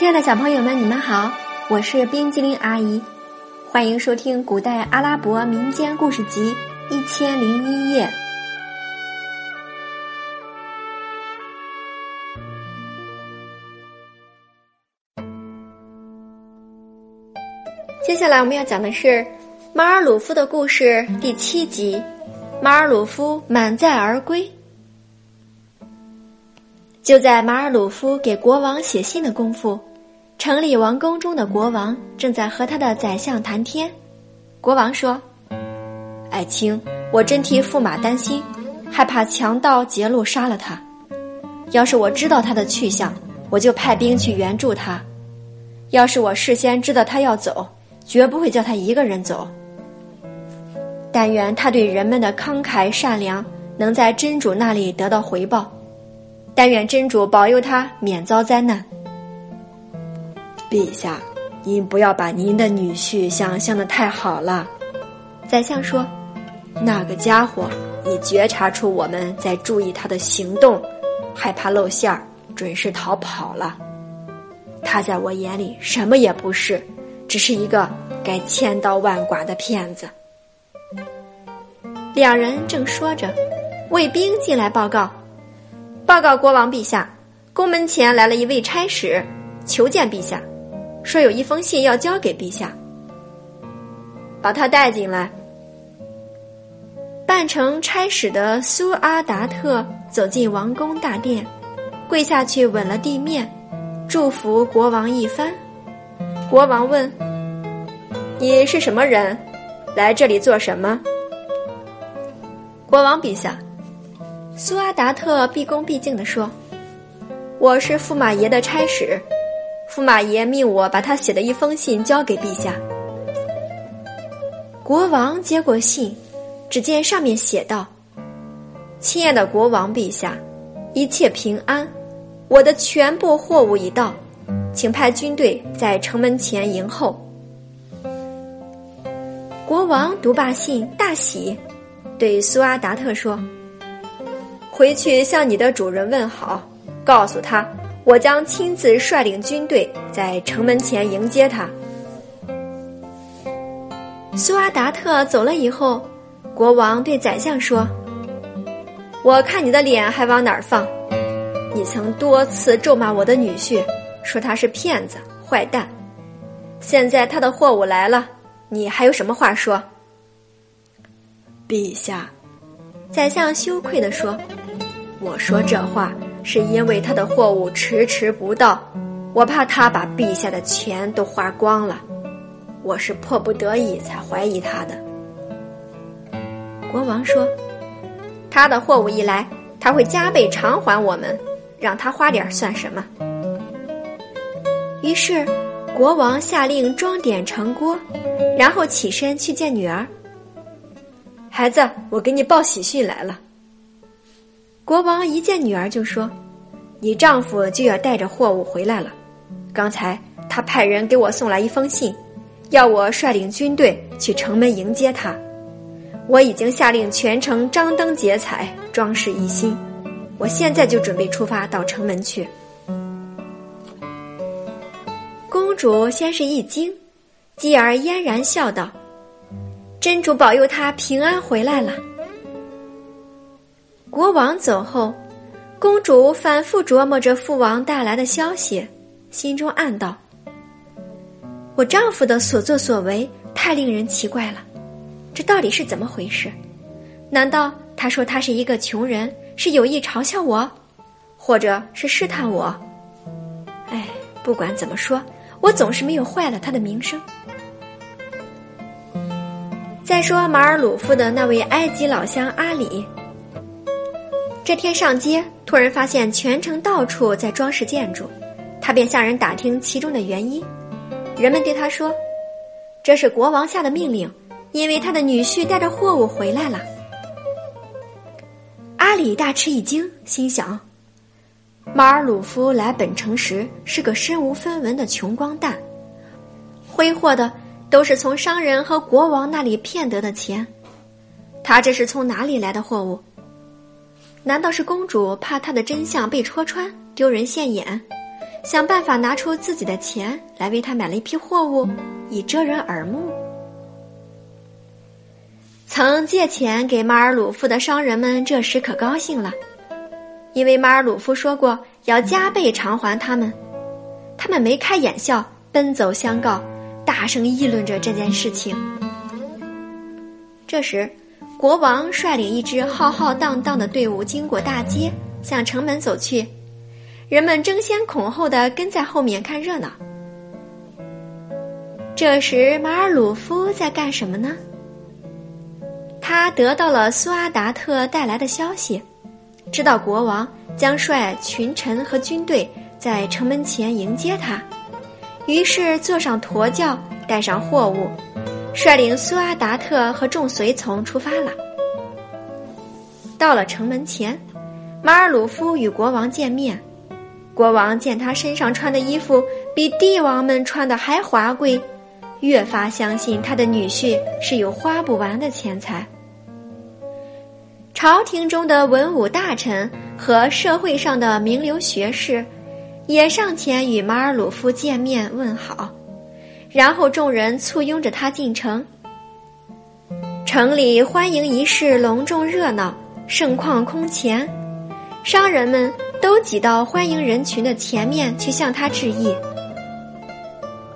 亲爱的小朋友们，你们好，我是冰激凌阿姨，欢迎收听《古代阿拉伯民间故事集一千零一夜》。接下来我们要讲的是马尔鲁夫的故事第七集：马尔鲁夫满载而归。就在马尔鲁夫给国王写信的功夫，城里王宫中的国王正在和他的宰相谈天。国王说：“爱卿，我真替驸马担心，害怕强盗劫路杀了他。要是我知道他的去向，我就派兵去援助他；要是我事先知道他要走，绝不会叫他一个人走。但愿他对人们的慷慨善良能在真主那里得到回报。”但愿真主保佑他免遭灾难。陛下，您不要把您的女婿想象的太好了。宰相说：“那个家伙已觉察出我们在注意他的行动，害怕露馅儿，准是逃跑了。他在我眼里什么也不是，只是一个该千刀万剐的骗子。”两人正说着，卫兵进来报告。报告国王陛下，宫门前来了一位差使，求见陛下，说有一封信要交给陛下。把他带进来。扮成差使的苏阿达特走进王宫大殿，跪下去吻了地面，祝福国王一番。国王问：“你是什么人？来这里做什么？”国王陛下。苏阿达特毕恭毕敬地说：“我是驸马爷的差使，驸马爷命我把他写的一封信交给陛下。”国王接过信，只见上面写道：“亲爱的国王陛下，一切平安，我的全部货物已到，请派军队在城门前迎候。”国王读罢信，大喜，对苏阿达特说。回去向你的主人问好，告诉他，我将亲自率领军队在城门前迎接他。苏阿达特走了以后，国王对宰相说：“我看你的脸还往哪儿放？你曾多次咒骂我的女婿，说他是骗子、坏蛋。现在他的货物来了，你还有什么话说？”陛下，宰相羞愧地说。我说这话是因为他的货物迟迟不到，我怕他把陛下的钱都花光了，我是迫不得已才怀疑他的。国王说：“他的货物一来，他会加倍偿还我们，让他花点算什么？”于是，国王下令装点成锅，然后起身去见女儿。孩子，我给你报喜讯来了。国王一见女儿就说：“你丈夫就要带着货物回来了。刚才他派人给我送来一封信，要我率领军队去城门迎接他。我已经下令全城张灯结彩，装饰一新。我现在就准备出发到城门去。”公主先是一惊，继而嫣然笑道：“真主保佑他平安回来了。”国王走后，公主反复琢磨着父王带来的消息，心中暗道：“我丈夫的所作所为太令人奇怪了，这到底是怎么回事？难道他说他是一个穷人，是有意嘲笑我，或者是试探我？哎，不管怎么说，我总是没有坏了他的名声。再说马尔鲁夫的那位埃及老乡阿里。”这天上街，突然发现全城到处在装饰建筑，他便向人打听其中的原因。人们对他说：“这是国王下的命令，因为他的女婿带着货物回来了。”阿里大吃一惊，心想：“马尔鲁夫来本城时是个身无分文的穷光蛋，挥霍的都是从商人和国王那里骗得的钱，他这是从哪里来的货物？”难道是公主怕他的真相被戳穿，丢人现眼，想办法拿出自己的钱来为他买了一批货物，以遮人耳目。曾借钱给马尔鲁夫的商人们这时可高兴了，因为马尔鲁夫说过要加倍偿还他们。他们眉开眼笑，奔走相告，大声议论着这件事情。这时，国王率领一支浩浩荡荡的队伍经过大街，向城门走去。人们争先恐后的跟在后面看热闹。这时，马尔鲁夫在干什么呢？他得到了苏阿达特带来的消息，知道国王将率群臣和军队。在城门前迎接他，于是坐上驼轿，带上货物，率领苏阿达特和众随从出发了。到了城门前，马尔鲁夫与国王见面。国王见他身上穿的衣服比帝王们穿的还华贵，越发相信他的女婿是有花不完的钱财。朝廷中的文武大臣和社会上的名流学士。也上前与马尔鲁夫见面问好，然后众人簇拥着他进城。城里欢迎仪式隆重热闹，盛况空前，商人们都挤到欢迎人群的前面去向他致意。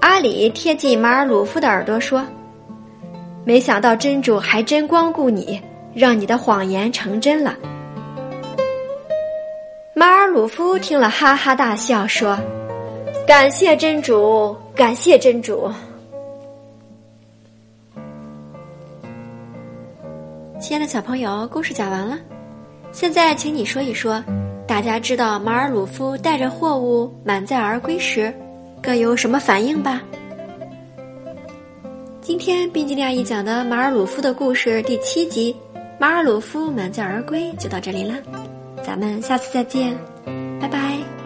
阿里贴近马尔鲁夫的耳朵说：“没想到真主还真光顾你，让你的谎言成真了。”马尔鲁夫听了，哈哈大笑，说：“感谢真主，感谢真主。”亲爱的小朋友，故事讲完了，现在请你说一说，大家知道马尔鲁夫带着货物满载而归时，各有什么反应吧？今天冰激凌阿姨讲的马尔鲁夫的故事第七集《马尔鲁夫满载而归》就到这里了。咱们下次再见，拜拜。